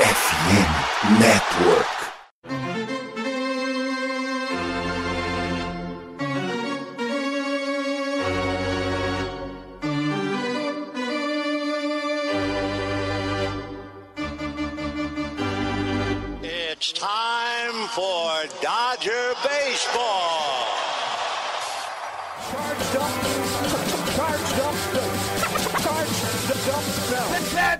FM Network. It's time for Dodger Baseball. Charged up. Charged up. Charged up. Let's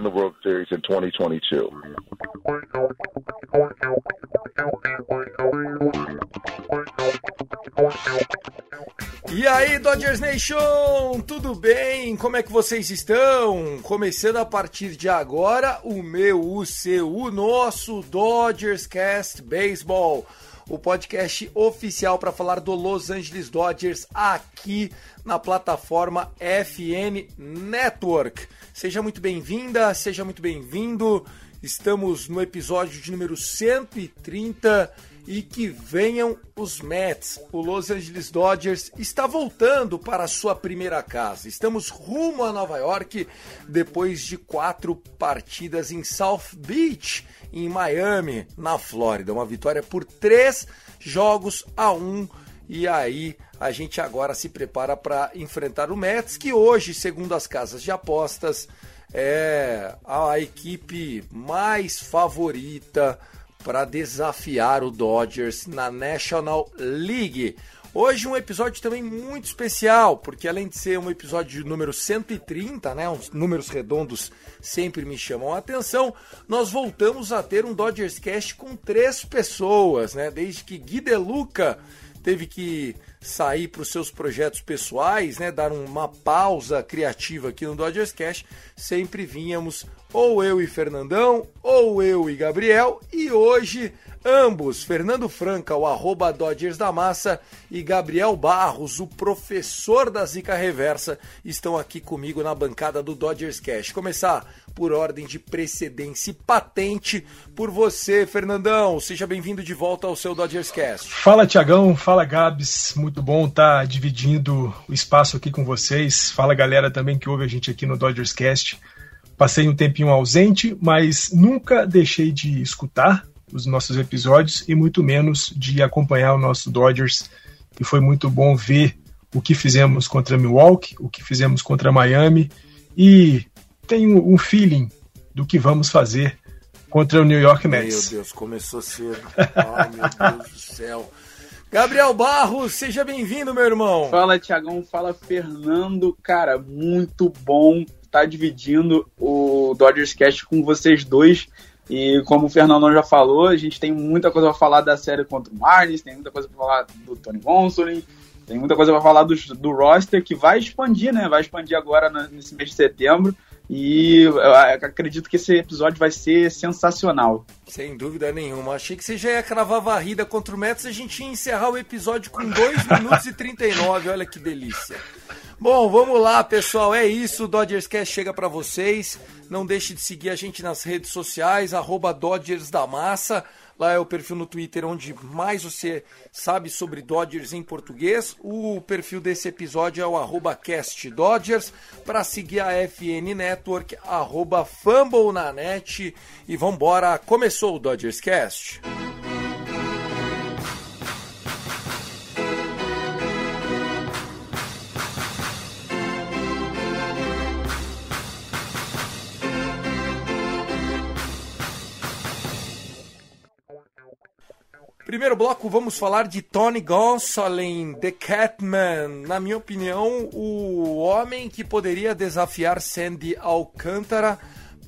The World Series in 2022. E aí, Dodgers Nation, tudo bem? Como é que vocês estão? Começando a partir de agora o meu, o seu, o nosso Dodgers Cast Baseball, o podcast oficial para falar do Los Angeles Dodgers aqui na plataforma FN Network. Seja muito bem-vinda, seja muito bem-vindo. Estamos no episódio de número 130 e que venham os Mets. O Los Angeles Dodgers está voltando para sua primeira casa. Estamos rumo a Nova York depois de quatro partidas em South Beach, em Miami, na Flórida. Uma vitória por três jogos a um. E aí a gente agora se prepara para enfrentar o Mets, que hoje, segundo as casas de apostas, é a equipe mais favorita para desafiar o Dodgers na National League. Hoje um episódio também muito especial, porque além de ser um episódio de número 130, né, os números redondos sempre me chamam a atenção, nós voltamos a ter um Dodgers Cast com três pessoas, né, desde que Gui De Luca teve que sair para os seus projetos pessoais, né, dar uma pausa criativa aqui no Dodgers Cash, sempre vínhamos ou eu e Fernandão, ou eu e Gabriel, e hoje ambos, Fernando Franca, o arroba Dodgers da Massa, e Gabriel Barros, o professor da Zica Reversa, estão aqui comigo na bancada do Dodgers Cash. Começar por ordem de precedência e patente por você, Fernandão. Seja bem-vindo de volta ao seu Dodgers Cast. Fala, Tiagão. Fala, Gabs. Muito bom estar dividindo o espaço aqui com vocês. Fala, galera, também que ouve a gente aqui no Dodgers Cast. Passei um tempinho ausente, mas nunca deixei de escutar os nossos episódios e muito menos de acompanhar o nosso Dodgers, que foi muito bom ver o que fizemos contra Milwaukee, o que fizemos contra Miami e tenho um feeling do que vamos fazer contra o New York Mets. Meu Deus, começou cedo. Ai, meu Deus do céu. Gabriel Barros, seja bem-vindo, meu irmão. Fala, Tiagão. Fala, Fernando. Cara, muito bom estar dividindo o Dodgers Cast com vocês dois. E como o Fernandão já falou, a gente tem muita coisa para falar da série contra o Marlins, tem muita coisa para falar do Tony Gonsolin, tem muita coisa para falar do, do roster que vai expandir, né? Vai expandir agora nesse mês de setembro. E eu acredito que esse episódio vai ser sensacional. Sem dúvida nenhuma. Achei que você já ia cravar varrida contra o Mets e a gente ia encerrar o episódio com 2 minutos e 39. Olha que delícia. Bom, vamos lá, pessoal. É isso. O Dodgers Cast chega para vocês. Não deixe de seguir a gente nas redes sociais, arroba Dodgers da Massa. Lá é o perfil no Twitter onde mais você sabe sobre Dodgers em português. O perfil desse episódio é o arroba Cast Dodgers. Para seguir a FN Network, arroba Fumble na net. E vambora, começou o Dodgers Cast. Primeiro bloco, vamos falar de Tony Gonsolin, The Catman. Na minha opinião, o homem que poderia desafiar Sandy Alcântara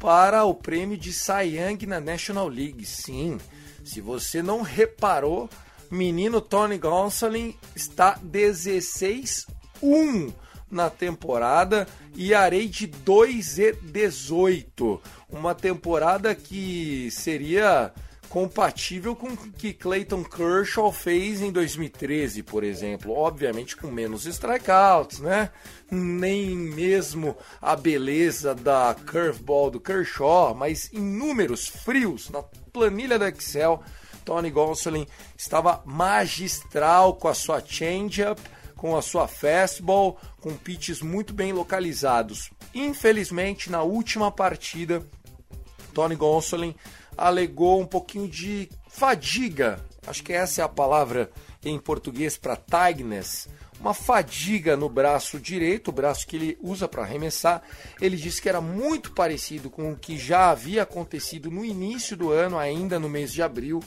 para o prêmio de Cy Young na National League. Sim, se você não reparou, menino Tony Gonsolin está 16-1 na temporada e arei de 2 e 18. Uma temporada que seria compatível com o que Clayton Kershaw fez em 2013, por exemplo. Obviamente com menos strikeouts, né? Nem mesmo a beleza da curveball do Kershaw, mas em números frios, na planilha do Excel, Tony Gonsolin estava magistral com a sua changeup, com a sua fastball, com pitches muito bem localizados. Infelizmente, na última partida, Tony Gonsolin alegou um pouquinho de fadiga. Acho que essa é a palavra em português para tiredness. Uma fadiga no braço direito, o braço que ele usa para arremessar. Ele disse que era muito parecido com o que já havia acontecido no início do ano, ainda no mês de abril,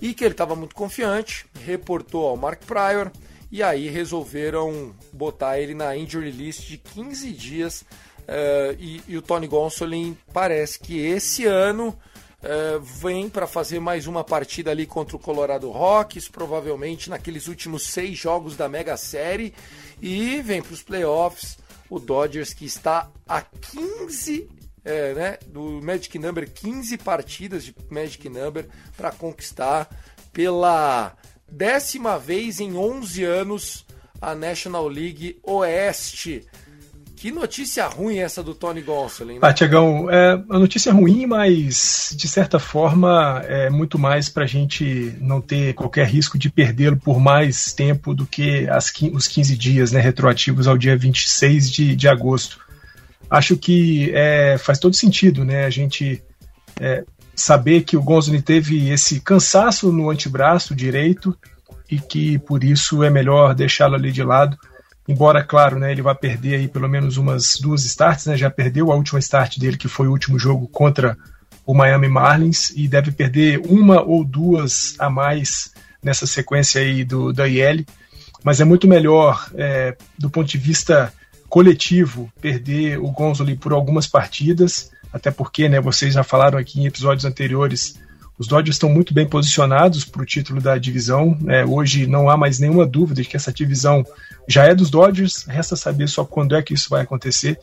e que ele estava muito confiante. Reportou ao Mark Pryor e aí resolveram botar ele na injury list de 15 dias. Uh, e, e, o Tony Gonsolin parece que esse ano Uh, vem para fazer mais uma partida ali contra o Colorado Rocks, provavelmente naqueles últimos seis jogos da Mega Série, e vem para os playoffs. O Dodgers que está a 15 é, né, do Magic Number, 15 partidas de Magic Number para conquistar pela décima vez em 11 anos a National League Oeste. Que notícia ruim essa do Tony Gonsolin. Né? Ah, Tiagão, é uma notícia ruim, mas de certa forma é muito mais para a gente não ter qualquer risco de perdê-lo por mais tempo do que as, os 15 dias né, retroativos ao dia 26 de, de agosto. Acho que é, faz todo sentido né, a gente é, saber que o Gonzolin teve esse cansaço no antebraço direito e que por isso é melhor deixá-lo ali de lado embora, claro, né, ele vai perder aí pelo menos umas duas starts, né, já perdeu a última start dele, que foi o último jogo contra o Miami Marlins, e deve perder uma ou duas a mais nessa sequência aí do, da IL, mas é muito melhor, é, do ponto de vista coletivo, perder o Gonzoli por algumas partidas, até porque, né, vocês já falaram aqui em episódios anteriores, os Dodgers estão muito bem posicionados para o título da divisão. É, hoje não há mais nenhuma dúvida de que essa divisão já é dos Dodgers, resta saber só quando é que isso vai acontecer.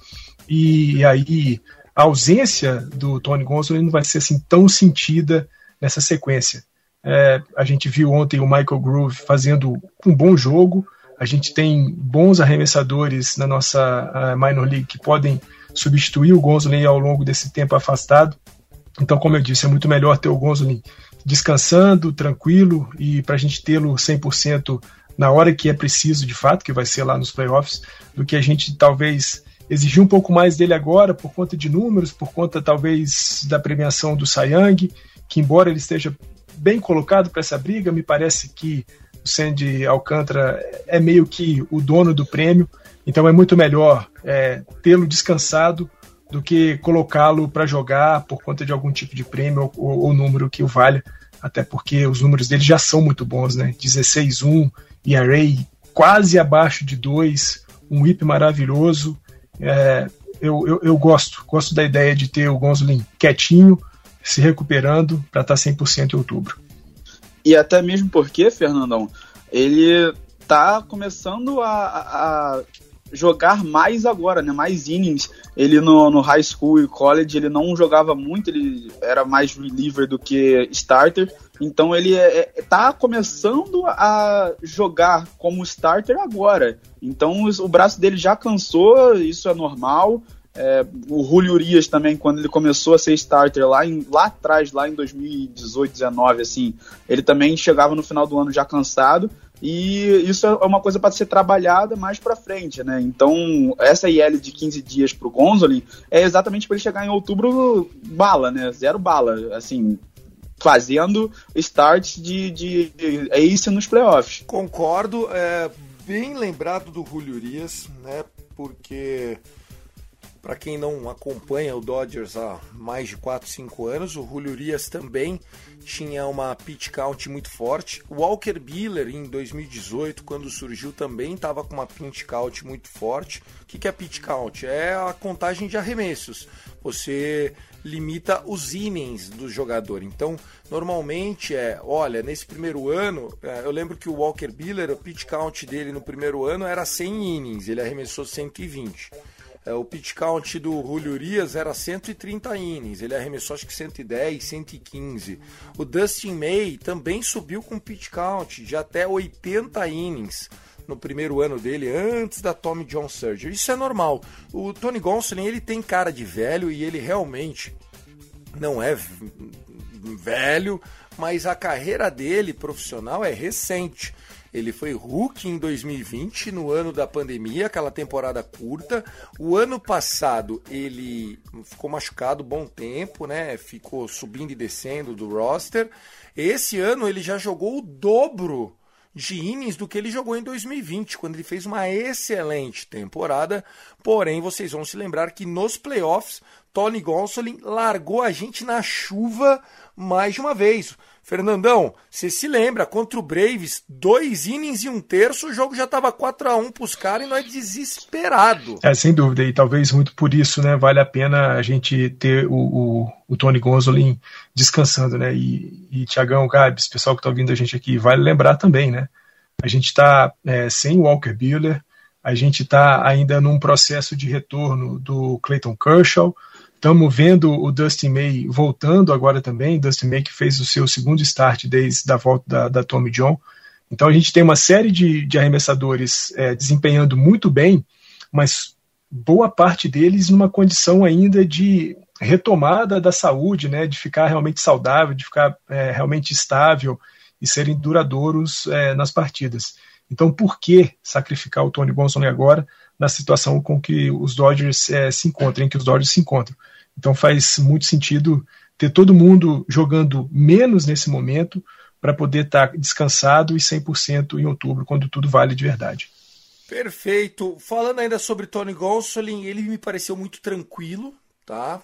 E aí a ausência do Tony Gonsolin não vai ser assim tão sentida nessa sequência. É, a gente viu ontem o Michael Groove fazendo um bom jogo. A gente tem bons arremessadores na nossa minor league que podem substituir o Gonsolin ao longo desse tempo afastado. Então, como eu disse, é muito melhor ter o Gonzolin descansando, tranquilo, e para a gente tê-lo 100% na hora que é preciso, de fato, que vai ser lá nos playoffs, do que a gente talvez exigir um pouco mais dele agora, por conta de números, por conta talvez da premiação do Sayang, que embora ele esteja bem colocado para essa briga, me parece que o Sandy Alcântara é meio que o dono do prêmio, então é muito melhor é, tê-lo descansado do que colocá-lo para jogar por conta de algum tipo de prêmio ou, ou, número que o valha, até porque os números dele já são muito bons, né? 16-1, ERA quase abaixo de 2, um whip maravilhoso. É, eu, eu, eu, gosto, gosto da ideia de ter o Gonzolin quietinho, se recuperando para estar tá 100% em outubro. E até mesmo porque, Fernandão, ele tá começando a, a jogar mais agora, né? Mais innings. Ele no, no high school e college ele não jogava muito, ele era mais reliever do que starter. Então ele é, é, tá começando a jogar como starter agora. Então o braço dele já cansou, isso é normal. É, o Julio Urias também, quando ele começou a ser starter lá, em, lá atrás, lá em 2018, 19, assim, ele também chegava no final do ano já cansado. E isso é uma coisa para ser trabalhada mais para frente, né? Então, essa IL de 15 dias para o Gonzolin é exatamente para ele chegar em outubro bala, né? Zero bala, assim, fazendo start de, de, de ace nos playoffs. Concordo, é bem lembrado do Julio Urias, né? Porque para quem não acompanha o Dodgers há mais de 4, 5 anos, o Julio Urias também tinha uma pitch count muito forte. O Walker Buehler, em 2018, quando surgiu, também estava com uma pitch count muito forte. O que é pitch count? É a contagem de arremessos. você limita os innings do jogador. Então, normalmente é, olha, nesse primeiro ano, é, eu lembro que o Walker Buehler, o pitch count dele no primeiro ano era 100 innings, ele arremessou 120. É, o pitch count do Julio Urias era 130 innings, ele arremessou acho que 110, 115. O Dustin May também subiu com pitch count de até 80 innings no primeiro ano dele, antes da Tommy John Surgery. Isso é normal. O Tony Gonsolin, ele tem cara de velho e ele realmente não é velho, mas a carreira dele profissional é recente. Ele foi rookie em 2020, no ano da pandemia, aquela temporada curta. O ano passado ele ficou machucado bom tempo, né? Ficou subindo e descendo do roster. Esse ano ele já jogou o dobro de innings do que ele jogou em 2020, quando ele fez uma excelente temporada. Porém, vocês vão se lembrar que nos playoffs, Tony Gonsolin largou a gente na chuva mais de uma vez. Fernandão, você se lembra, contra o Braves, dois innings e um terço, o jogo já estava 4 a 1 para os caras e nós desesperado. É, sem dúvida, e talvez muito por isso, né, vale a pena a gente ter o, o, o Tony Gonzolin descansando, né, e, e Tiagão, Gabs, pessoal que está ouvindo a gente aqui, vale lembrar também, né, a gente está é, sem Walker Buehler, a gente está ainda num processo de retorno do Clayton Kershaw, Estamos vendo o Dustin May voltando agora também, Dustin May que fez o seu segundo start desde a volta da, da Tommy John. Então a gente tem uma série de, de arremessadores é, desempenhando muito bem, mas boa parte deles numa condição ainda de retomada da saúde, né, de ficar realmente saudável, de ficar é, realmente estável e serem duradouros é, nas partidas. Então, por que sacrificar o Tony Gonsolin agora na situação com que os Dodgers é, se encontram, em que os Dodgers se encontram? Então faz muito sentido ter todo mundo jogando menos nesse momento para poder estar tá descansado e 100% em outubro, quando tudo vale de verdade. Perfeito. Falando ainda sobre Tony Gonsolin, ele me pareceu muito tranquilo, tá?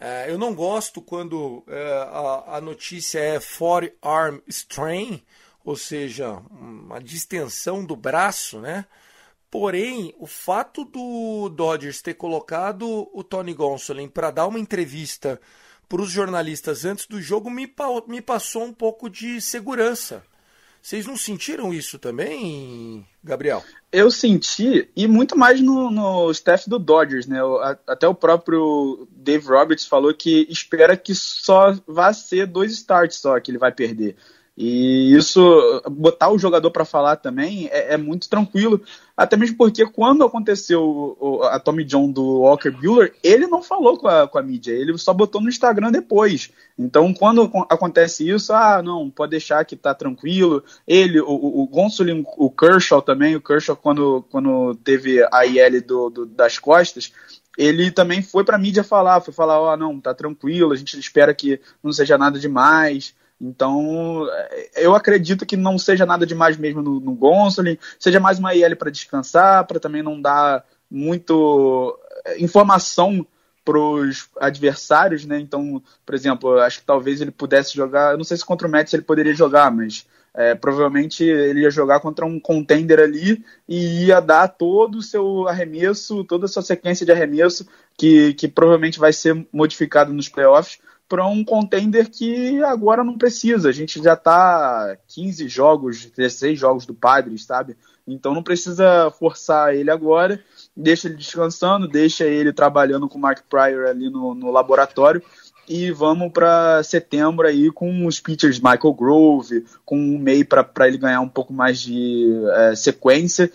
É, eu não gosto quando é, a, a, notícia é forearm strain, ou seja, uma distensão do braço, né? Porém, o fato do Dodgers ter colocado o Tony Gonsolin para dar uma entrevista para os jornalistas antes do jogo me, me passou um pouco de segurança. Vocês não sentiram isso também, Gabriel? Eu senti, e muito mais no, no staff do Dodgers, né? Até o próprio Dave Roberts falou que espera que só vá ser dois starts só que ele vai perder. E isso, botar o jogador para falar também é, é, muito tranquilo, até mesmo porque quando aconteceu o, a Tommy John do Walker Bueller, ele não falou com a, com a mídia, ele só botou no Instagram depois. Então, quando acontece isso, ah, não, pode deixar que tá tranquilo. Ele, o, o Gonsolin, o Kershaw também, o Kershaw, quando, quando teve a IL do, do das costas, ele também foi para mídia falar, foi falar, ó, oh, não, tá tranquilo, a gente espera que não seja nada demais. Então, é, eu acredito que não seja nada demais mesmo no, no Gonsolin, seja mais uma IL para descansar, para também não dar muito é, informação para os adversários, né? Então, por exemplo, acho que talvez ele pudesse jogar, não sei se contra o Mets ele poderia jogar, mas é, provavelmente ele ia jogar contra um contender ali e ia dar todo o seu arremesso, toda a sua sequência de arremesso, que, que provavelmente vai ser modificado nos playoffs, para um contender que agora não precisa. A gente já está 15 jogos, 16 jogos do Padres, sabe? Então não precisa forçar ele agora. Deixa ele descansando, deixa ele trabalhando com o Mark Pryor ali no, no laboratório. E vamos para setembro aí com os pitchers Michael Grove, com um meio para ele ganhar um pouco mais de é, sequência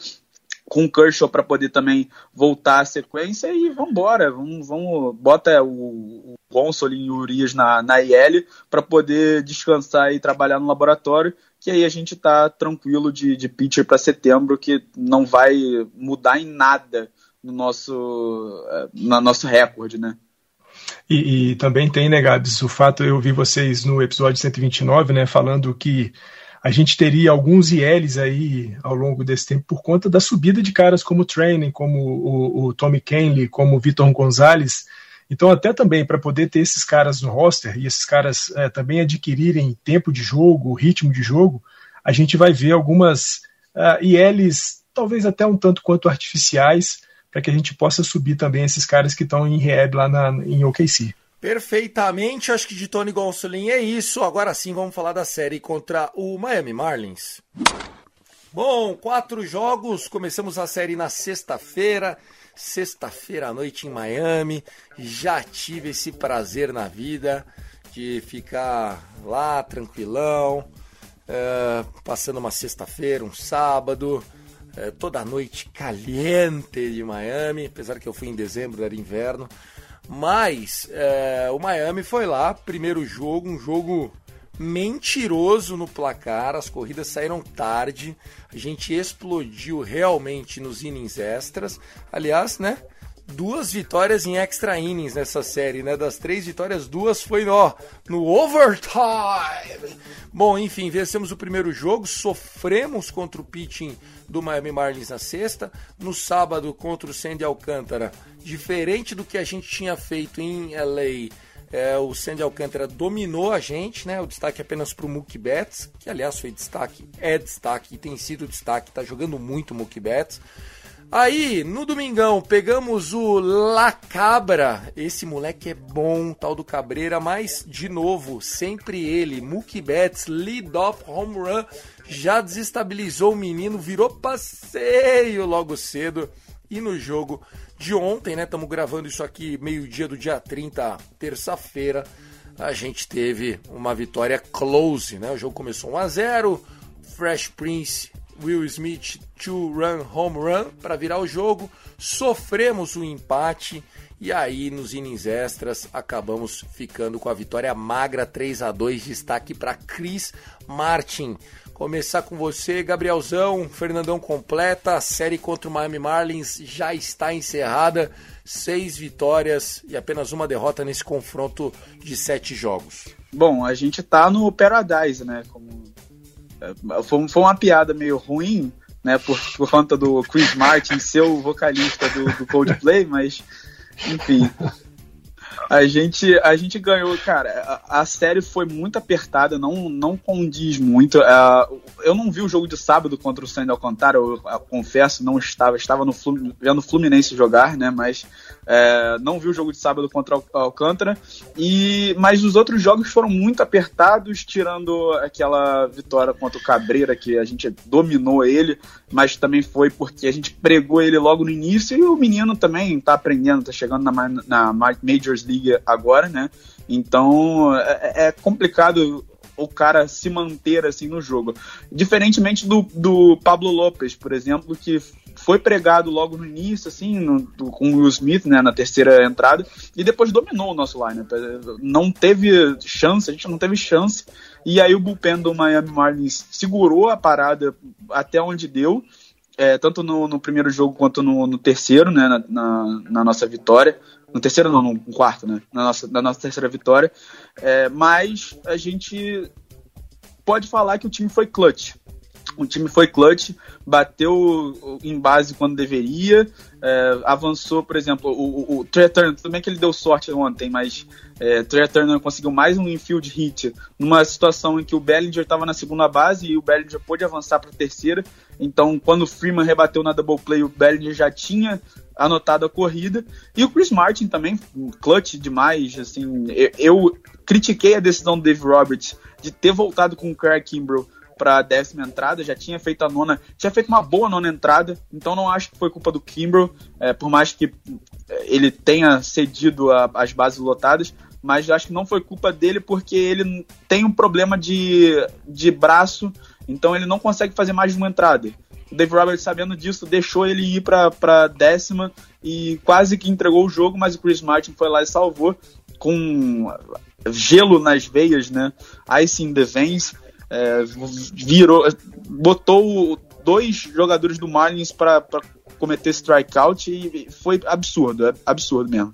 com o Kershaw para poder também voltar à sequência e vamos embora, vamos, vamos bota o, o Gonsolin e o Urias na, na IL para poder descansar e trabalhar no laboratório, que aí a gente está tranquilo de, de pitcher para setembro, que não vai mudar em nada no nosso, eh, no nosso recorde, né? E, e também tem, né, Gabs, o fato, eu vi vocês no episódio 129, né, falando que a gente teria alguns ILs aí ao longo desse tempo por conta da subida de caras como o Training, como o, o Tommy Kenley, como o Vitor Gonzalez. Então, até também para poder ter esses caras no roster e esses caras é, também adquirirem tempo de jogo, ritmo de jogo, a gente vai ver algumas uh, ILs, talvez até um tanto quanto artificiais, para que a gente possa subir também esses caras que estão em rehab lá na, em OKC. Perfeitamente, acho que de Tony Gonsolin é isso. Agora sim vamos falar da série contra o Miami Marlins. Bom, quatro jogos. Começamos a série na sexta-feira. Sexta-feira à noite em Miami. Já tive esse prazer na vida de ficar lá tranquilão, é, passando uma sexta-feira, um sábado, é, toda noite caliente de Miami. Apesar que eu fui em dezembro, era inverno. Mas é, o Miami foi lá, primeiro jogo, um jogo mentiroso no placar, as corridas saíram tarde, a gente explodiu realmente nos innings extras. Aliás, né? Duas vitórias em extra innings nessa série, né? Das três vitórias, duas foi no, no overtime. Bom, enfim, vencemos o primeiro jogo, sofremos contra o pitching do Miami Marlins na sexta, no sábado contra o Sandy Alcântara. Diferente do que a gente tinha feito em LA é, o Sandy Alcântara dominou a gente, né? O destaque é apenas para o Mookie Betts, que aliás foi destaque, é destaque e tem sido destaque, tá jogando muito o Mookie Betts. Aí, no domingão, pegamos o La Cabra. Esse moleque é bom, tal do Cabreira, mas, de novo, sempre ele. Mookie Betts, lead-off home run, já desestabilizou o menino, virou passeio logo cedo. E no jogo de ontem, né? Estamos gravando isso aqui meio-dia do dia 30, terça-feira. A gente teve uma vitória close, né? O jogo começou 1 a 0. Fresh Prince, Will Smith, two run home run para virar o jogo. Sofremos o um empate e aí nos innings extras acabamos ficando com a vitória magra 3 a 2. Destaque para Chris Martin. Começar com você, Gabrielzão. Fernandão completa. A série contra o Miami Marlins já está encerrada. Seis vitórias e apenas uma derrota nesse confronto de sete jogos. Bom, a gente tá no Paradise, né? Como... É, foi, foi uma piada meio ruim, né? Por, por conta do Chris Martin ser o vocalista do, do Coldplay, mas enfim. A gente, a gente ganhou, cara. A, a, série foi muito apertada, não, não condiz muito. Uh, eu não vi o jogo de sábado contra o Sandy Alcantara, eu, eu, confesso, não estava. Estava no vendo o Fluminense jogar, né? Mas é, não vi o jogo de sábado contra o Alcântara. E, mas os outros jogos foram muito apertados, tirando aquela vitória contra o Cabreira, que a gente dominou ele, mas também foi porque a gente pregou ele logo no início e o menino também tá aprendendo, tá chegando na, na Majors League agora, né? Então é, é complicado o cara se manter assim no jogo. Diferentemente do, do Pablo Lopes, por exemplo, que foi pregado logo no início, assim, no, com o Will Smith, né, na terceira entrada, e depois dominou o nosso lineup. Não teve chance, a gente não teve chance. E aí o bullpen do Miami Marlins segurou a parada até onde deu, é, tanto no, no, primeiro jogo quanto no, no terceiro, né, na, na, na, nossa vitória. No terceiro não, no quarto, né, na nossa, na nossa terceira vitória. É, mas a gente pode falar que o time foi clutch o time foi clutch, bateu em base quando deveria, é, avançou, por exemplo, o, o, o Trey Turner, tudo bem que ele deu sorte ontem, mas é, Trey Turner conseguiu mais um infield hit numa situação em que o Bellinger estava na segunda base e o Bellinger pôde avançar para a terceira, então quando o Freeman rebateu na double play, o Bellinger já tinha anotado a corrida, e o Chris Martin também, clutch demais, assim, eu, eu critiquei a decisão do Dave Roberts de ter voltado com o Craig Kimbrough para a décima entrada, já tinha feito a nona, tinha feito uma boa nona entrada, então não acho que foi culpa do Kimbrough, é, por mais que é, ele tenha cedido a, as bases lotadas, mas acho que não foi culpa dele porque ele tem um problema de, de braço, então ele não consegue fazer mais de uma entrada. O Dave Roberts, sabendo disso, deixou ele ir para décima e quase que entregou o jogo, mas o Chris Martin foi lá e salvou com gelo nas veias, né? Ice in the veins é, virou, botou dois jogadores do Marlins para cometer strikeout e foi absurdo, é absurdo mesmo.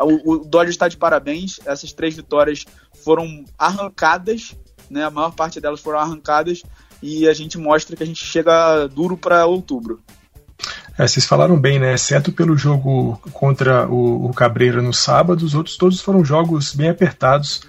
o, o Dodgers está de parabéns, essas três vitórias foram arrancadas, né, a maior parte delas foram arrancadas e a gente mostra que a gente chega duro para outubro. É, vocês falaram bem, né? Exceto pelo jogo contra o, o Cabreira no sábado, os outros todos foram jogos bem apertados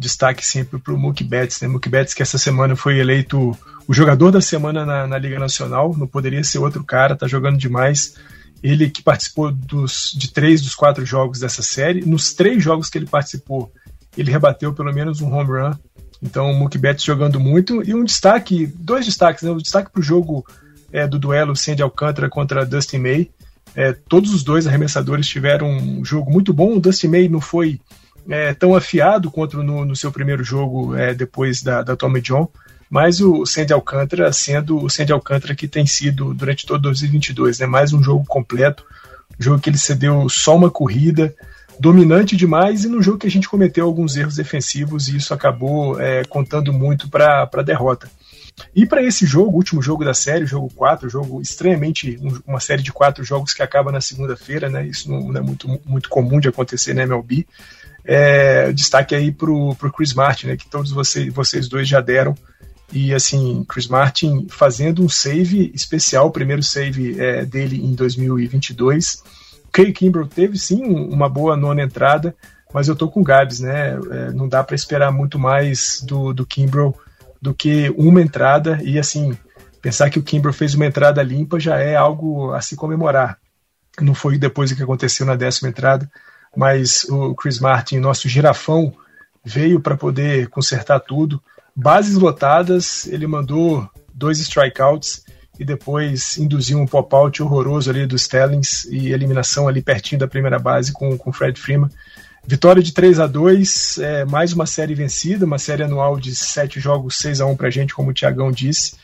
destaque sempre para o Mookie Betts, né? Mookie Betts que essa semana foi eleito o jogador da semana na, na, Liga Nacional, não poderia ser outro cara, tá jogando demais Ele que participou dos, de três dos quatro jogos dessa série. Nos três jogos que ele participou, ele rebateu pelo menos um home run. Então o Mookie Betts jogando muito. E um destaque, dois destaques, né? O destaque para o jogo é, do duelo Sandy Alcântara contra Dustin May. É, todos os dois arremessadores tiveram um jogo muito bom. O Dustin May não foi é, tão afiado quanto no, no seu primeiro jogo é, depois da, da Tommy John, mas o Sandy Alcântara sendo o Sandy Alcântara que tem sido durante todo 2022, né, mais um jogo completo, um jogo que ele cedeu só uma corrida, dominante demais e num jogo que a gente cometeu alguns erros defensivos e isso acabou é, contando muito para a derrota. E para esse jogo, último jogo da série, jogo 4, jogo estranhamente, um, uma série de quatro jogos que acaba na segunda-feira, né? Isso não, não, é muito, muito comum de acontecer na MLB. É, destaque aí pro, pro Chris Martin, né? Que todos vocês, vocês dois já deram. E assim, Chris Martin fazendo um save especial, o primeiro save é, dele em 2022 Kay Kimbrell teve sim uma boa nona entrada, mas eu tô com o Gabs, né? É, não dá para esperar muito mais do, do do que uma entrada e assim pensar que o Kimbrell fez uma entrada limpa já é algo a se comemorar. Não foi depois do que aconteceu na décima entrada, mas o Chris Martin, nosso girafão, veio para poder consertar tudo. Bases lotadas, ele mandou dois strikeouts e depois induziu um pop-out horroroso ali dos Stellings e eliminação ali pertinho da primeira base com o Fred Freeman. Vitória de 3 a 2 é, mais uma série vencida, uma série anual de sete jogos, 6 a 1 pra gente, como o Tiagão disse.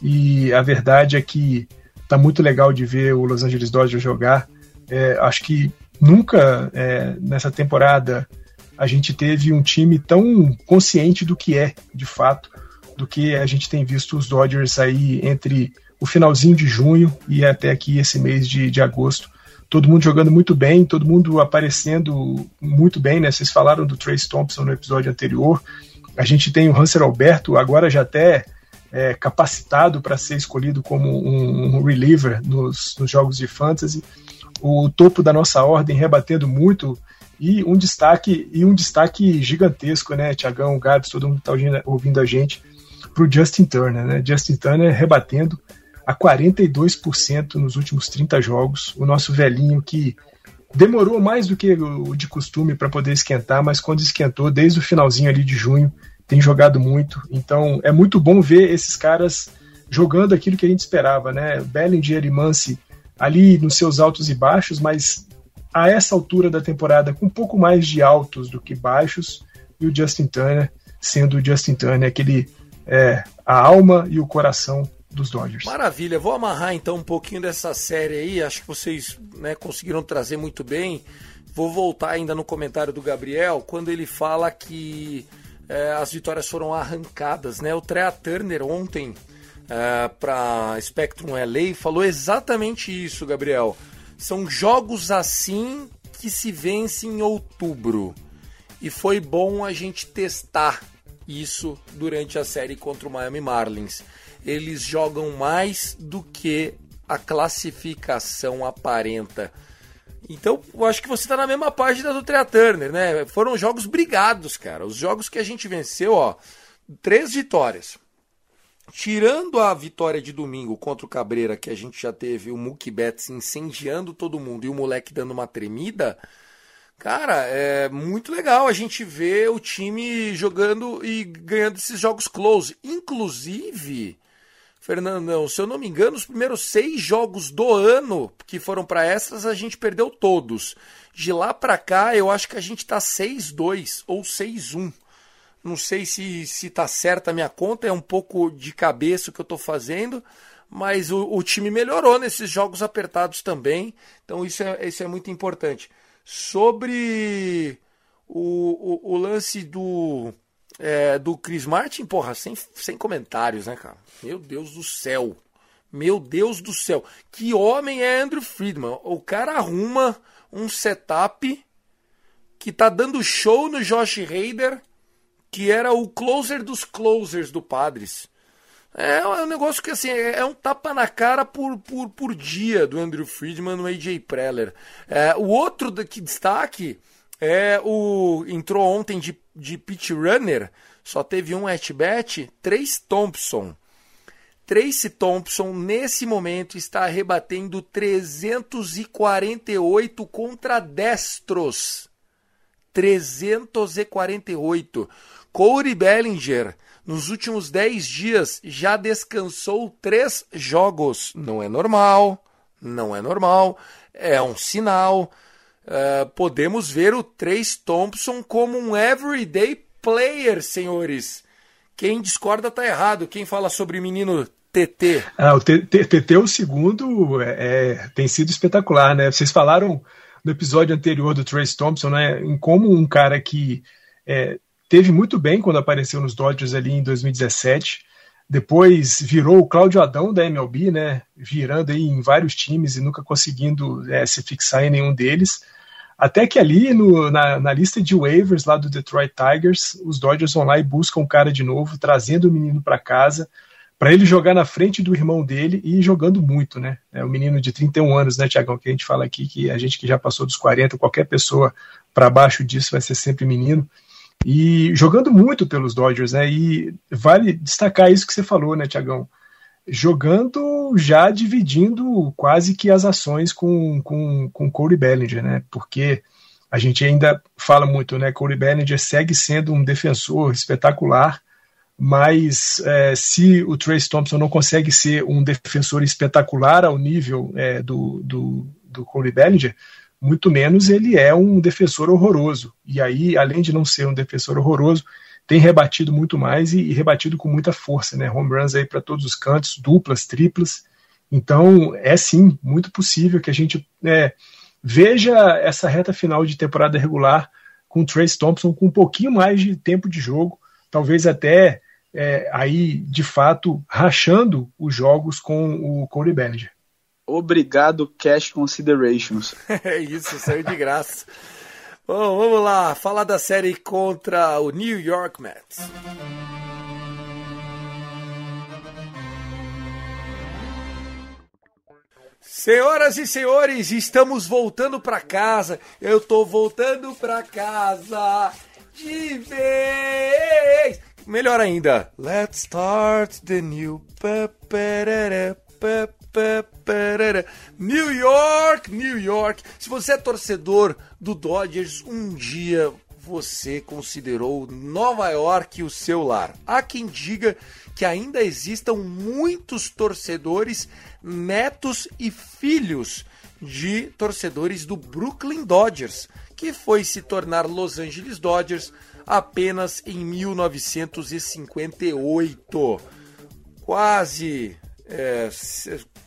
E a verdade é que tá muito legal de ver o Los Angeles Dodgers jogar. É, acho que nunca é, nessa temporada a gente teve um time tão consciente do que é, de fato, do que a gente tem visto os Dodgers aí entre o finalzinho de junho e até aqui esse mês de, de agosto. Todo mundo jogando muito bem, todo mundo aparecendo muito bem, né? Vocês falaram do Trace Thompson no episódio anterior. A gente tem o Hanser Alberto, agora já até é, capacitado para ser escolhido como um, um reliever nos, nos, jogos de fantasy. O topo da nossa ordem rebatendo muito e um destaque e um destaque gigantesco, né? Tiagão, Gabs, todo mundo está ouvindo a gente para o Justin Turner, né? Justin Turner rebatendo a 42% nos últimos 30 jogos. O nosso velhinho que demorou mais do que o de costume para poder esquentar, mas quando esquentou, desde o finalzinho ali de junho, tem jogado muito. Então é muito bom ver esses caras jogando aquilo que a gente esperava, né? Bellinger e Mance ali nos seus altos e baixos, mas a essa altura da temporada com um pouco mais de altos do que baixos, e o Justin Turner sendo o Justin Turner aquele é, a alma e o coração dos Dodgers. Maravilha, vou amarrar então um pouquinho dessa série aí, acho que vocês né, conseguiram trazer muito bem. Vou voltar ainda no comentário do Gabriel, quando ele fala que é, as vitórias foram arrancadas, né? O Trea Turner ontem é, para Spectrum LA falou exatamente isso, Gabriel. São jogos assim que se vence em outubro. E foi bom a gente testar isso durante a série contra o Miami Marlins eles jogam mais do que a classificação aparenta. Então, eu acho que você está na mesma página do Trea Turner, né? Foram jogos brigados, cara. Os jogos que a gente venceu, ó, três vitórias. Tirando a vitória de domingo contra o Cabreira, que a gente já teve o Mookie Betts incendiando todo mundo e o moleque dando uma tremida, cara, é muito legal a gente ver o time jogando e ganhando esses jogos close. Inclusive, Fernandão, se eu não me engano, os primeiros seis jogos do ano que foram para extras, a gente perdeu todos. De lá para cá, eu acho que a gente tá 6-2 ou 6-1. Não sei se, se tá certa a minha conta, é um pouco de cabeça o que eu tô fazendo, mas o, o time melhorou nesses jogos apertados também, então isso é, isso é muito importante. Sobre o, o, o lance do, é, do Chris Martin, porra, sem, sem comentários, né, cara? Meu Deus do céu. Meu Deus do céu. Que homem é Andrew Friedman? O cara arruma um setup que tá dando show no Josh Hader, que era o closer dos closers do Padres. É, é um negócio que assim, é, é um tapa na cara por, por, por dia do Andrew Friedman no AJ Preller. É, o outro que destaque é o. Entrou ontem de, de pitch runner, só teve um at-bat, Três Thompson. Tracy Thompson, nesse momento, está rebatendo 348 contra destros. 348. Corey Bellinger, nos últimos 10 dias, já descansou três jogos. Não é normal, não é normal, é um sinal. Uh, podemos ver o Trace Thompson como um everyday player, senhores. Quem discorda tá errado. Quem fala sobre o menino TT? Ah, o TT, o segundo, é, é, tem sido espetacular, né? Vocês falaram no episódio anterior do Trace Thompson, né? Em como um cara que é, teve muito bem quando apareceu nos Dodgers ali em 2017. Depois virou o Cláudio Adão da MLB, né? Virando aí em vários times e nunca conseguindo é, se fixar em nenhum deles. Até que ali no, na, na, lista de waivers lá do Detroit Tigers, os Dodgers vão lá e buscam o cara de novo, trazendo o menino para casa, para ele jogar na frente do irmão dele e jogando muito, né? É o menino de 31 anos, né, Tiagão? Que a gente fala aqui que a gente que já passou dos 40, qualquer pessoa para baixo disso vai ser sempre menino e jogando muito pelos Dodgers, né? E vale destacar isso que você falou, né, Tiagão? Jogando já dividindo quase que as ações com, com, com Corey Bellinger, né? Porque a gente ainda fala muito, né? Corey Bellinger segue sendo um defensor espetacular, mas é, se o Trace Thompson não consegue ser um defensor espetacular ao nível é, do, do, do Corey Bellinger, muito menos ele é um defensor horroroso. E aí, além de não ser um defensor horroroso, tem rebatido muito mais e, e rebatido com muita força, né? Home runs aí para todos os cantos, duplas, triplas. Então, é sim muito possível que a gente é, veja essa reta final de temporada regular com o Trace Thompson com um pouquinho mais de tempo de jogo, talvez até é, aí de fato rachando os jogos com o Corey Bellinger. Obrigado, Cash Considerations. é isso, saiu de graça. Bom, vamos lá, falar da série contra o New York Mets. Senhoras e senhores, estamos voltando para casa. Eu tô voltando para casa de vez. Melhor ainda. Let's start the new. New York, New York. Se você é torcedor do Dodgers, um dia você considerou Nova York o seu lar. Há quem diga que ainda existam muitos torcedores, netos e filhos de torcedores do Brooklyn Dodgers, que foi se tornar Los Angeles Dodgers apenas em 1958. Quase é,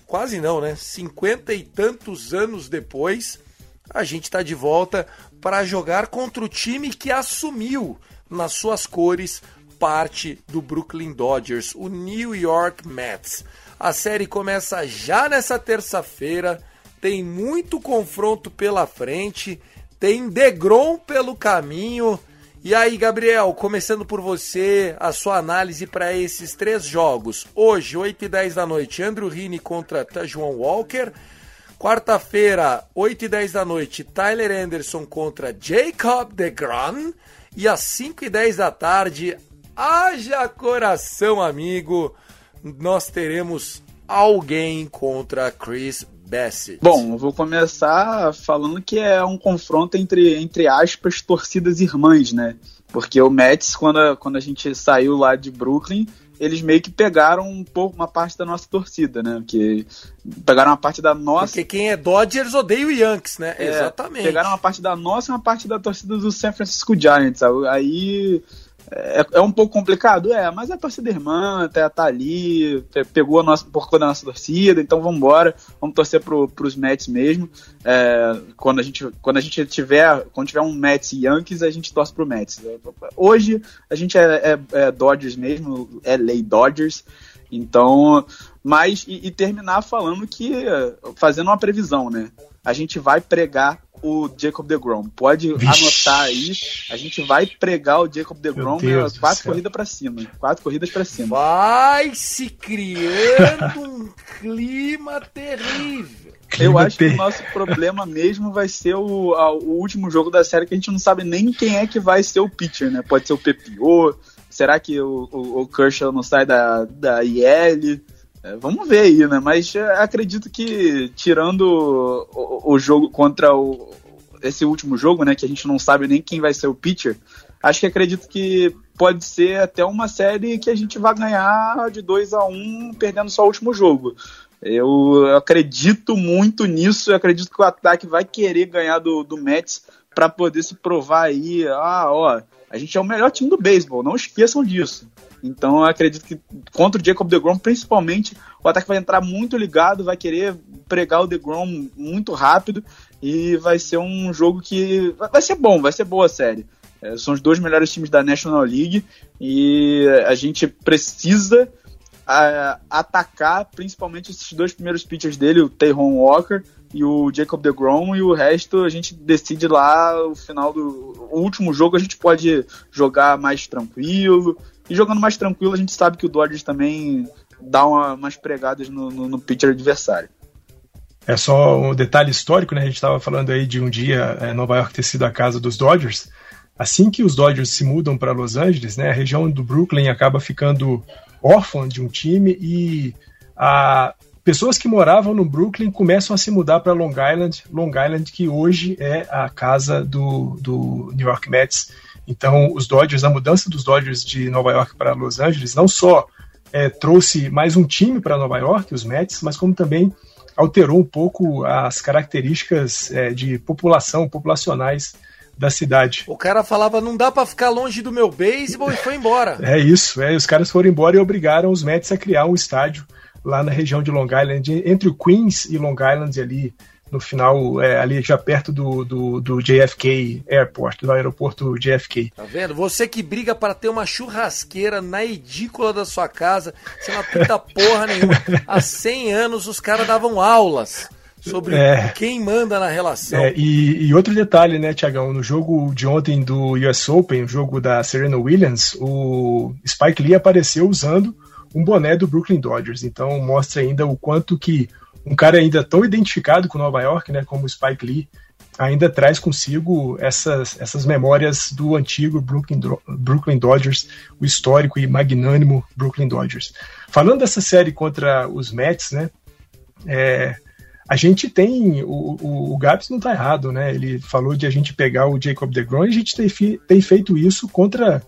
quase não, né? Cinquenta e tantos anos depois, a gente está de volta para jogar contra o time que assumiu nas suas cores parte do Brooklyn Dodgers, o New York Mets. A série começa já nessa terça-feira, tem muito confronto pela frente, tem Degrom pelo caminho e aí, Gabriel, começando por você, a sua análise para esses três jogos. Hoje, 8 e 10 da noite, Andrew Rini contra Tajuan Walker. Quarta-feira, 8 e 10 da noite, Tyler Anderson contra Jacob DeGrom. E às 5 e 10 da tarde, haja coração amigo, nós teremos alguém contra Chris Bassett. Bom, vou começar falando que é um confronto entre, entre aspas, torcidas irmãs, né? Porque o Mets, quando a, quando a gente saiu lá de Brooklyn, eles meio que pegaram um pouco uma parte da nossa torcida, né? Que pegaram uma parte da nossa. Porque quem é Dodgers odeia o Yankees, né? É, Exatamente. Pegaram uma parte da nossa e uma parte da torcida do San Francisco Giants. Aí é, é, um pouco complicado? É, mas a torcida irmã tá, tá ali, pegou a nossa, por conta da nossa torcida, então vamos embora, vamos torcer pro, pros Mets mesmo. É, quando, a gente, quando a gente tiver, quando tiver um Mets e Yankees, a gente torce pro Mets. Hoje a gente é, é, é Dodgers mesmo, é lei Dodgers, então, mas e, e terminar falando que, fazendo uma previsão, né? A gente vai pregar o Jacob DeGrom. Pode Vixe. anotar aí. A gente vai pregar o Jacob DeGrom quatro corridas para cima. Quatro corridas para cima. Vai se criando um clima terrível. Eu acho que o nosso problema mesmo vai ser o, a, o último jogo da série que a gente não sabe nem quem é que vai ser o pitcher, né? Pode ser o PPO. Será que o, o, o Kershaw não sai da, da IL? É, vamos ver aí, né? Mas é, acredito que, tirando o, o, jogo contra o, esse último jogo, né? Que a gente não sabe nem quem vai ser o pitcher, acho que acredito que pode ser até uma série que a gente vai ganhar de 2 a 1 um, perdendo só o último jogo. Eu acredito muito nisso, eu acredito que o ataque vai querer ganhar do, do Mets para poder se provar aí, ah, ó, a gente é o melhor time do beisebol, não esqueçam disso. Então eu acredito que contra o Jacob DeGrom, principalmente, o ataque vai entrar muito ligado, vai querer pregar o DeGrom muito rápido e vai ser um jogo que vai ser bom, vai ser boa a série. É, são os dois melhores times da National League e a gente precisa atacar principalmente esses dois primeiros pitchers dele, o Tayron Walker e o Jacob DeGrom, e o resto a gente decide lá o final do o último jogo a gente pode jogar mais tranquilo. E jogando mais tranquilo, a gente sabe que o Dodgers também dá uma, umas pregadas no, no, no pitcher adversário. É só um detalhe histórico, né? A gente estava falando aí de um dia é, Nova York ter sido a casa dos Dodgers. Assim que os Dodgers se mudam para Los Angeles, né, a região do Brooklyn acaba ficando órfã de um time e a, pessoas que moravam no Brooklyn começam a se mudar para Long Island, Long Island que hoje é a casa do, do New York Mets. Então, os Dodgers, a mudança dos Dodgers de Nova York para Los Angeles não só é, trouxe mais um time para Nova York, os Mets, mas como também alterou um pouco as características é, de população, populacionais da cidade. O cara falava, não dá para ficar longe do meu beisebol e foi embora. É isso, é, os caras foram embora e obrigaram os Mets a criar um estádio lá na região de Long Island, entre o Queens e Long Island ali no final, é, ali já perto do, do, do, JFK Airport, do aeroporto JFK. Tá vendo? Você que briga para ter uma churrasqueira na edícula da sua casa, você não pinta porra nenhuma. Há 100 anos os caras davam aulas sobre é, quem manda na relação. É, e, e, outro detalhe, né, Tiagão, no jogo de ontem do US Open, o jogo da Serena Williams, o Spike Lee apareceu usando um boné do Brooklyn Dodgers, então mostra ainda o quanto que um cara ainda tão identificado com Nova York, né, como o Spike Lee, ainda traz consigo essas, essas memórias do antigo Brooklyn, Brooklyn Dodgers, o histórico e magnânimo Brooklyn Dodgers. Falando dessa série contra os Mets, né, é, a gente tem. O, o, o Gabs não está errado, né? Ele falou de a gente pegar o Jacob DeGrom e a gente tem, tem feito isso contra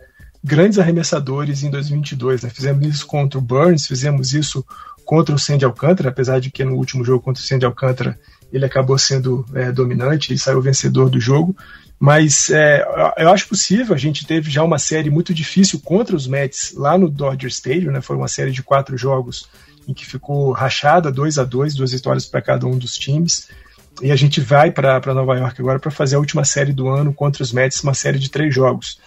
grandes arremessadores em 2022. Né? Fizemos isso contra o Burns, fizemos isso contra o Sandy Alcântara, apesar de que no último jogo contra o Sandy Alcântara ele acabou sendo é, dominante e saiu vencedor do jogo. Mas é, eu acho possível. A gente teve já uma série muito difícil contra os Mets lá no Dodger Stadium, né? Foi uma série de quatro jogos em que ficou rachada, 2 a 2 duas vitórias para cada um dos times. E a gente vai para Nova York agora para fazer a última série do ano contra os Mets, uma série de três jogos.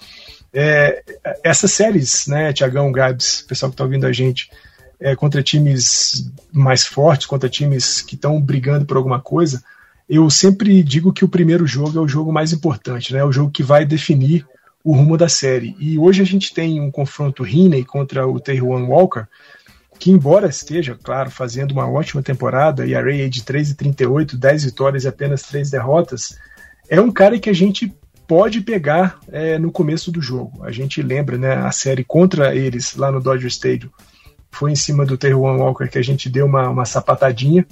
É, essas séries, né, Tiagão, Gabs, pessoal que está ouvindo a gente, é, contra times mais fortes, contra times que estão brigando por alguma coisa, eu sempre digo que o primeiro jogo é o jogo mais importante, né, é o jogo que vai definir o rumo da série. E hoje a gente tem um confronto Riney contra o Taejuan Walker, que embora esteja, claro, fazendo uma ótima temporada, e a Ray de 3,38, 10 vitórias e apenas 3 derrotas, é um cara que a gente pode pegar é, no começo do jogo. A gente lembra, né, a série contra eles lá no Dodger Stadium, foi em cima do Terwan Walker que a gente deu uma, uma sapatadinha,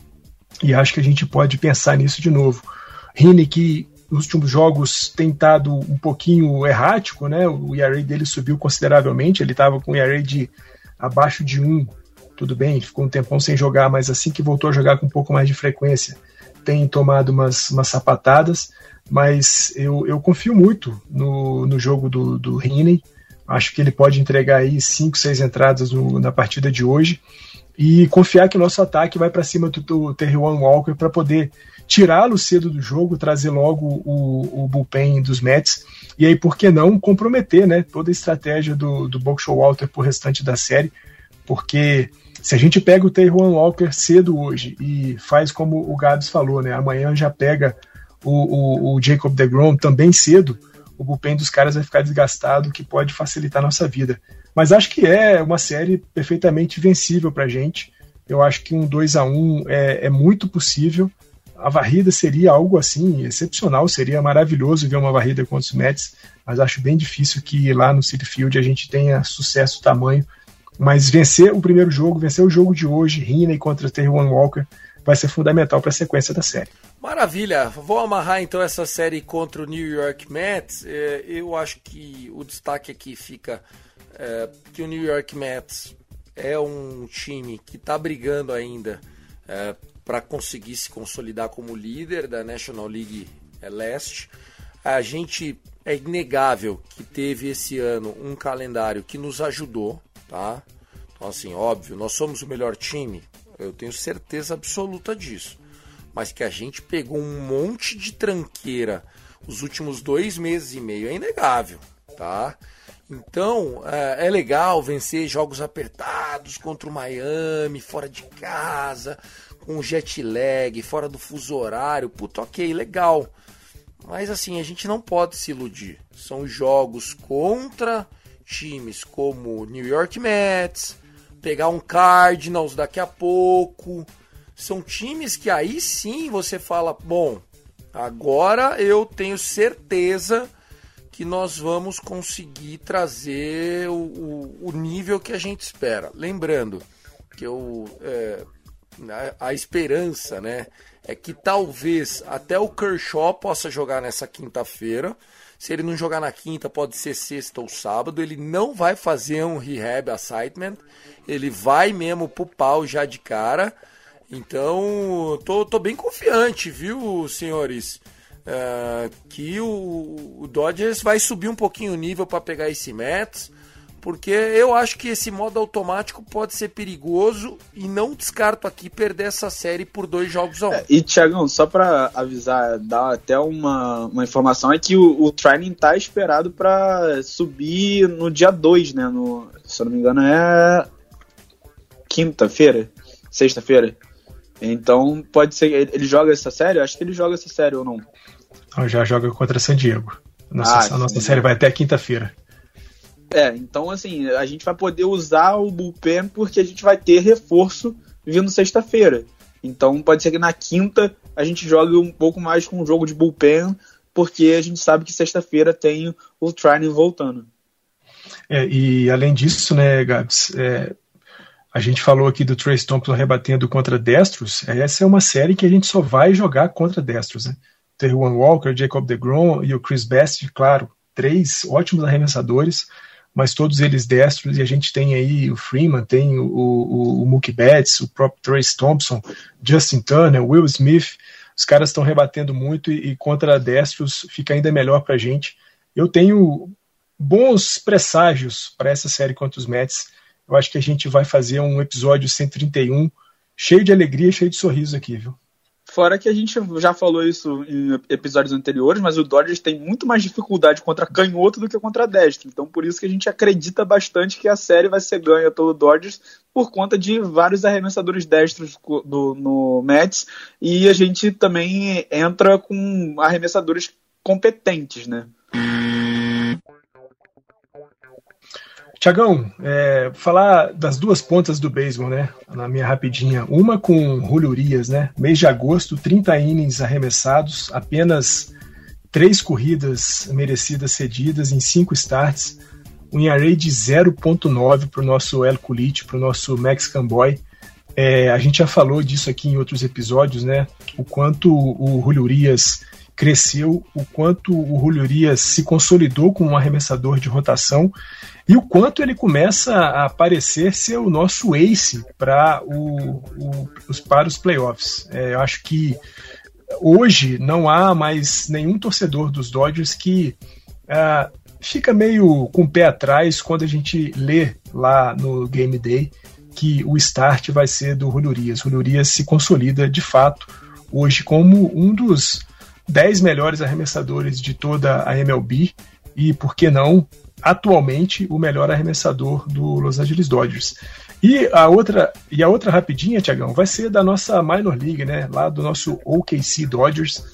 e acho que a gente pode pensar nisso de novo. Rini, que nos últimos jogos tem estado um pouquinho errático, né? O ERA dele subiu consideravelmente, ele estava com o ERA de abaixo de 1 tudo bem, ficou um tempão sem jogar, mas assim que voltou a jogar com um pouco mais de frequência, tem tomado umas, umas sapatadas, mas eu, eu confio muito no, no jogo do, do Riney, acho que ele pode entregar aí 5, 6 entradas no, na partida de hoje, e confiar que o nosso ataque vai para cima do, do Walker para poder tirá-lo cedo do jogo, trazer logo o, o bullpen dos Mets, e aí, por que não, comprometer né, toda a estratégia do, do Buckshaw Walter para o restante da série, porque se a gente pega o Taywan Walker cedo hoje e faz como o Gabs falou, né? Amanhã já pega o, o, o Jacob DeGrom também cedo, o bullpen dos caras vai ficar desgastado, que pode facilitar a nossa vida. Mas acho que é uma série perfeitamente vencível para a gente. Eu acho que um 2 a 1 é, é muito possível. A varrida seria algo assim excepcional, seria maravilhoso ver uma varrida contra os Mets, mas acho bem difícil que lá no City Field a gente tenha sucesso tamanho Mas vencer o primeiro jogo, vencer o jogo de hoje, Riney contra Terwan Walker, vai ser fundamental para a sequência da série. Maravilha, vou amarrar então essa série contra o New York Mets. É, eu acho que o destaque aqui fica é, que o New York Mets é um time que está brigando ainda é, para conseguir se consolidar como líder da National League Leste. A gente é inegável que teve esse ano um calendário que nos ajudou, tá? Então, assim, óbvio, nós somos o melhor time, eu tenho certeza absoluta disso. Mas que a gente pegou um monte de tranqueira os últimos dois meses e meio é inegável, tá? Então é, é legal vencer jogos apertados contra o Miami, fora de casa, com jet lag, fora do fuso horário. Puta, ok, legal. Mas assim, a gente não pode se iludir. São jogos contra times como New York Mets, pegar um Cardinals daqui a pouco. São times que aí sim você fala: bom, agora eu tenho certeza que nós vamos conseguir trazer o, o, o nível que a gente espera. Lembrando que eu, é, a, a esperança né, é que talvez até o Kershaw possa jogar nessa quinta-feira. Se ele não jogar na quinta, pode ser sexta ou sábado. Ele não vai fazer um rehab assignment. Ele vai mesmo pro pau já de cara. Então, tô, tô bem confiante, viu, senhores? Uh, que o, o, Dodgers vai subir um pouquinho o nível para pegar esse Mets. Porque eu acho que esse modo automático pode ser perigoso e não descarto aqui perder essa série por dois jogos a um. É, e, Thiagão, só para avisar, dar até uma, uma informação, é que o, o training tá esperado para subir no dia 2, né? No, se eu não me engano, é quinta-feira, sexta-feira. Então pode ser. Ele joga essa série? Acho que ele joga essa série ou não. Então, já joga contra San Diego. Nossa, ah, a nossa série vai até quinta-feira. É, então assim, a gente vai poder usar o bullpen porque a gente vai ter reforço vindo sexta-feira. Então pode ser que na quinta a gente jogue um pouco mais com o jogo de bullpen, porque a gente sabe que sexta-feira tem o Training voltando. É, e além disso, né, Gabs, é, a gente falou aqui do Trace Thompson rebatendo contra destros. Essa é uma série que a gente só vai jogar contra destros, né? Juan Walker, Jacob DeGrom e o Chris Best, claro, três ótimos arremessadores mas todos eles destros, e a gente tem aí o Freeman, tem o, o, o Mookie Betts, o próprio Trace Thompson, Justin Turner, Will Smith, os caras estão rebatendo muito e, e contra destros fica ainda melhor para a gente. Eu tenho bons presságios para essa série contra os Mets. Eu acho que a gente vai fazer um episódio 131 cheio de alegria, cheio de sorriso aqui, viu? Fora que a gente já falou isso em episódios anteriores, mas o Dodgers tem muito mais dificuldade contra canhoto do que contra destro. Então por isso que a gente acredita bastante que a série vai ser ganha pelo Dodgers por conta de vários arremessadores destros do, no Mets e a gente também entra com arremessadores competentes, né? Tiagão, é, falar das duas pontas do beisebol, né? Na minha rapidinha. Uma com Julio Urias, né? Mês de agosto, 30 innings arremessados, apenas três corridas merecidas cedidas em cinco starts, um ERA de 0.9 para o nosso El Culit, para o nosso Mexican Boy. É, a gente já falou disso aqui em outros episódios, né? O quanto o Julio Urias cresceu, o quanto o Julio Urias se consolidou como um arremessador de rotação e o quanto ele começa a parecer ser o nosso ace para o, o, os, para os playoffs. É, eu acho que hoje não há mais nenhum torcedor dos Dodgers que uh, fica meio com o pé atrás quando a gente lê lá no Game Day que o start vai ser do Julio Urias. Julio Urias se consolida de fato hoje como um dos 10 melhores arremessadores de toda a MLB e, por que não, atualmente o melhor arremessador do Los Angeles Dodgers. E a outra, e a outra rapidinha, Tiagão, vai ser da nossa minor league, né? Lá do nosso OKC Dodgers,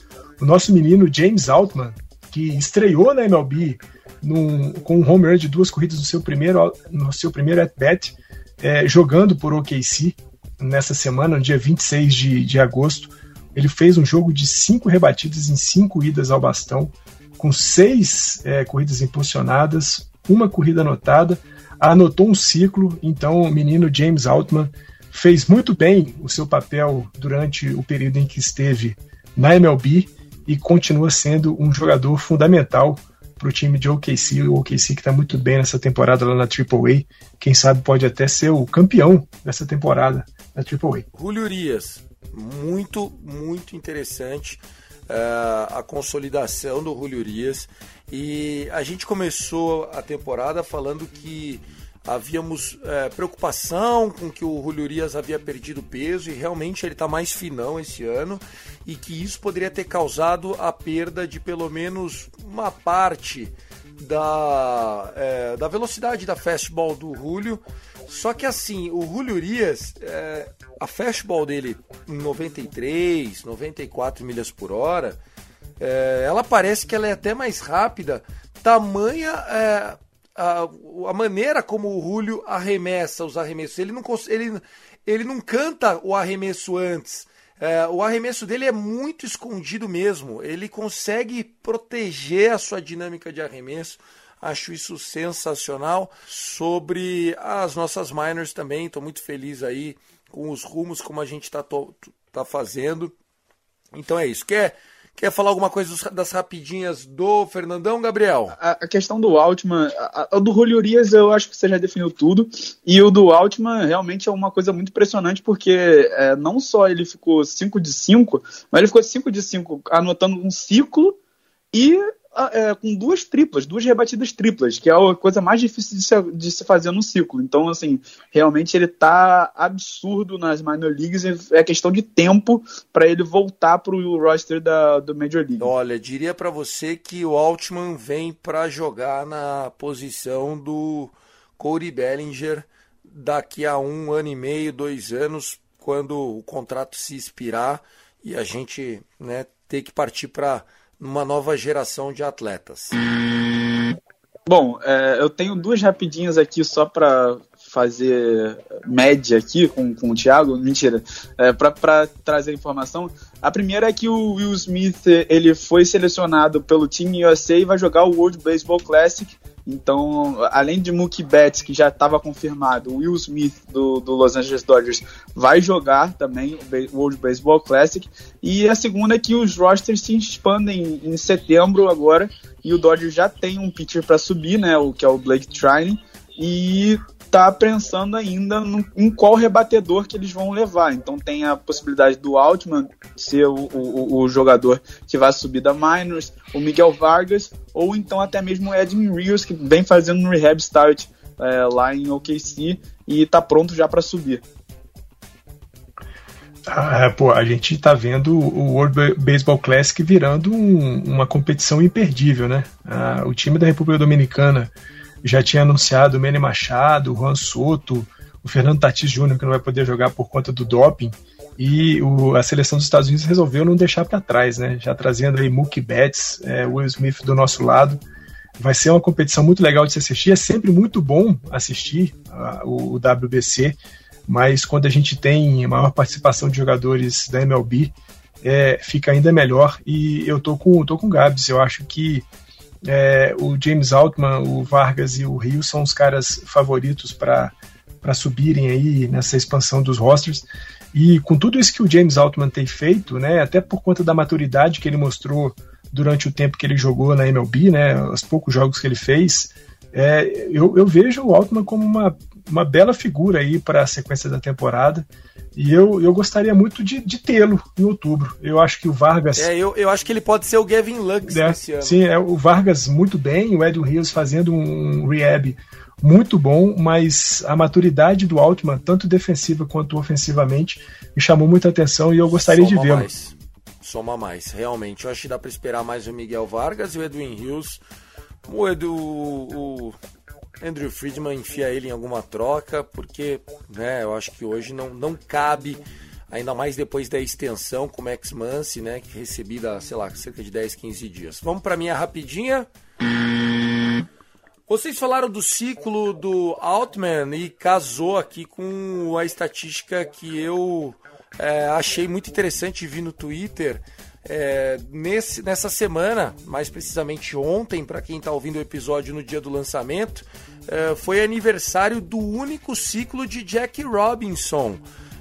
o nosso menino James Altman, que estreou na MLB num, com um home run de duas corridas no seu primeiro, no seu primeiro at-bat, é, jogando por OKC nessa semana, no dia 26 de, de agosto. Ele fez um jogo de cinco rebatidas em cinco idas ao bastão com seis é, corridas impulsionadas, uma corrida anotada. anotou um ciclo, então o menino James Altman fez muito bem o seu papel durante o período em que esteve na MLB e continua sendo um jogador fundamental para o time de OKC, o OKC que está muito bem nessa temporada lá na AAA, quem sabe pode até ser o campeão dessa temporada na AAA. Julio Urias, muito, muito interessante uh, a consolidação do Julio Urias. E a gente começou a temporada falando que havíamos é, preocupação com que o Julio Urias havia perdido peso e realmente ele está mais finão esse ano e que isso poderia ter causado a perda de pelo menos uma parte da, é, da velocidade da fastball do Julio. Só que assim, o Julio Urias, é, a fastball dele em 93, 94 milhas por hora, é, ela parece que ela é até mais rápida, tamanha é, a, a maneira como o Julio arremessa os arremessos. Ele não, ele, ele não canta o arremesso antes. É, o arremesso dele é muito escondido mesmo. Ele consegue proteger a sua dinâmica de arremesso. Acho isso sensacional. Sobre as nossas minors também, estou muito feliz aí com os rumos como a gente está tá fazendo. Então é isso. Quer Quer falar alguma coisa das rapidinhas do Fernandão, Gabriel? A, a questão do Altman, a do Julio eu acho que você já definiu tudo, e o do Altman realmente é uma coisa muito impressionante, porque é, não só ele ficou 5 de 5, mas ele ficou 5 de 5 anotando um ciclo e é, com duas triplas, duas rebatidas triplas, que é a coisa mais difícil de se, de se fazer no ciclo. Então, assim, realmente ele tá absurdo nas minor leagues, é questão de tempo para ele voltar para o roster da, do Major League. Olha, diria para você que o Altman vem para jogar na posição do Corey Bellinger daqui a um ano e meio, dois anos, quando o contrato se expirar e a gente né, ter que partir para numa nova geração de atletas? Bom, é, eu tenho duas rapidinhas aqui só para fazer média aqui com, com o Thiago, mentira, é, para trazer informação. A primeira é que o Will Smith ele foi selecionado pelo time USA e vai jogar o World Baseball Classic então, além de Mookie Betts, que já estava confirmado, Will Smith do, do Los Angeles Dodgers vai jogar também o World Baseball Classic. E a segunda é que os rosters se expandem em setembro agora e o Dodgers já tem um pitcher para subir, né, o que é o Blake Trine. E está pensando ainda no, em qual rebatedor que eles vão levar. Então tem a possibilidade do Altman ser o, o, o jogador que vai subir da Minors, o Miguel Vargas, ou então até mesmo o Edwin Rios, que vem fazendo um rehab start é, lá em OKC e está pronto já para subir. Ah, pô, a gente está vendo o World Baseball Classic virando um, uma competição imperdível, né? Ah, o time da República Dominicana já tinha anunciado o Manny Machado, o Juan Soto, o Fernando Tatis Júnior, que não vai poder jogar por conta do doping. E o, a seleção dos Estados Unidos resolveu não deixar para trás, né? Já trazendo aí Mookie Betts, é, Will Smith do nosso lado. Vai ser uma competição muito legal de se assistir. É sempre muito bom assistir uh, o, o WBC, mas quando a gente tem maior participação de jogadores da MLB, é, fica ainda melhor. E eu tô com, tô com o Gabs. Eu acho que é, o James Altman, o Vargas e o Rio são os caras favoritos para subirem aí nessa expansão dos rosters. E com tudo isso que o James Altman tem feito, né, até por conta da maturidade que ele mostrou durante o tempo que ele jogou na MLB, né, os poucos jogos que ele fez, é, eu, eu, vejo o Altman como uma, uma bela figura aí para a sequência da temporada. E eu, eu gostaria muito de, de tê-lo em outubro. Eu acho que o Vargas. É, eu, eu acho que ele pode ser o Gavin Lux é, esse ano. Sim, é o Vargas muito bem, o Edwin Rios fazendo um rehab muito bom, mas a maturidade do Altman, tanto defensiva quanto ofensivamente, me chamou muita atenção e eu gostaria Soma de vê-lo. Soma mais, realmente. Eu acho que dá para esperar mais o Miguel Vargas e o Edwin Rios. O, Edu, o, Andrew Friedman enfia ele em alguma troca, porque né, eu acho que hoje não, não cabe, ainda mais depois da extensão com o Max Muncy, né, que recebida, sei lá, cerca de 10, 15 dias. Vamos para minha rapidinha. Vocês falaram do ciclo do Altman e casou aqui com a estatística que eu é, achei muito interessante vi no Twitter É, nesse, nessa semana, mais precisamente ontem, para quem está ouvindo o episódio no dia do lançamento, foi aniversário do único ciclo de Jack Robinson.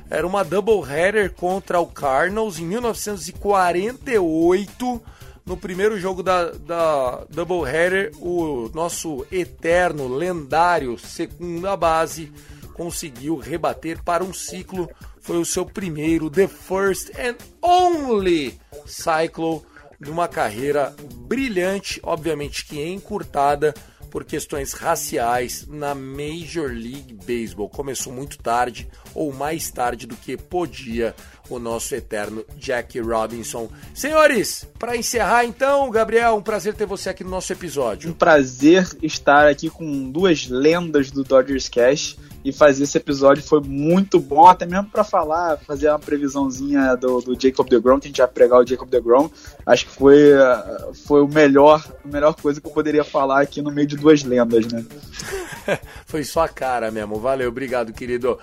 Era uma doubleheader contra o Cardinals em 1948. No primeiro jogo da, da doubleheader, o nosso eterno, lendário segunda base conseguiu rebater para um ciclo. Foi o seu primeiro, the first and only cycle de uma carreira brilhante, obviamente que encurtada por questões raciais na Major League Baseball. Começou muito tarde, ou mais tarde do que podia o nosso eterno Jack Robinson. Senhores, para encerrar então, Gabriel, um prazer ter você aqui no nosso episódio. Um prazer estar aqui com duas lendas do Dodgers Cash e fazer esse episódio foi muito bom, até mesmo para falar, fazer uma previsãozinha do, do Jacob DeGrom, que a gente vai pregar o Jacob DeGrom. Acho que foi, foi o melhor, a melhor coisa que eu poderia falar aqui no meio de duas lendas, né? foi só a cara mesmo. Valeu, obrigado, querido.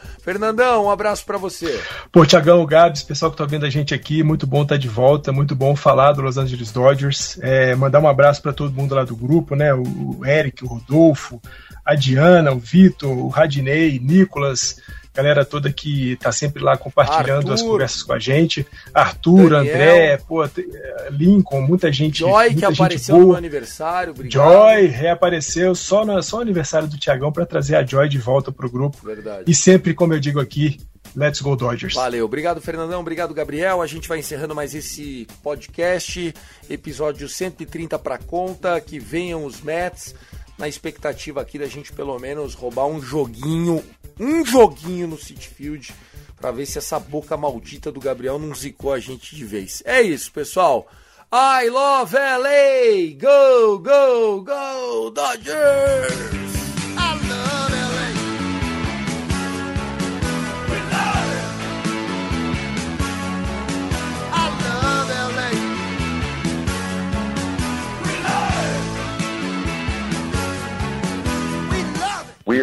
Um abraço para você. Pô, Tiagão, Gabs, pessoal que tá vendo a gente aqui, muito bom estar tá de volta, muito bom falar do Los Angeles Dodgers. É, mandar um abraço para todo mundo lá do grupo, né? O Eric, o Rodolfo, a Diana, o Vitor, o Radinei, Nicolas, galera toda que tá sempre lá compartilhando Arthur, as conversas com a gente. Arthur, Daniel, André, pô, Lincoln, muita gente. Joy, muita que gente apareceu boa. no aniversário, obrigado. Joy reapareceu só no, só no aniversário do Tiagão para trazer a Joy de volta pro grupo. Verdade. E sempre, como eu digo aqui, Let's go Dodgers. Valeu, obrigado Fernandão, obrigado Gabriel. A gente vai encerrando mais esse podcast, episódio 130 para conta, que venham os Mets na expectativa aqui da gente pelo menos roubar um joguinho, um joguinho no City Field para ver se essa boca maldita do Gabriel não zicou a gente de vez. É isso, pessoal. I love LA! Go, go, go, Dodgers!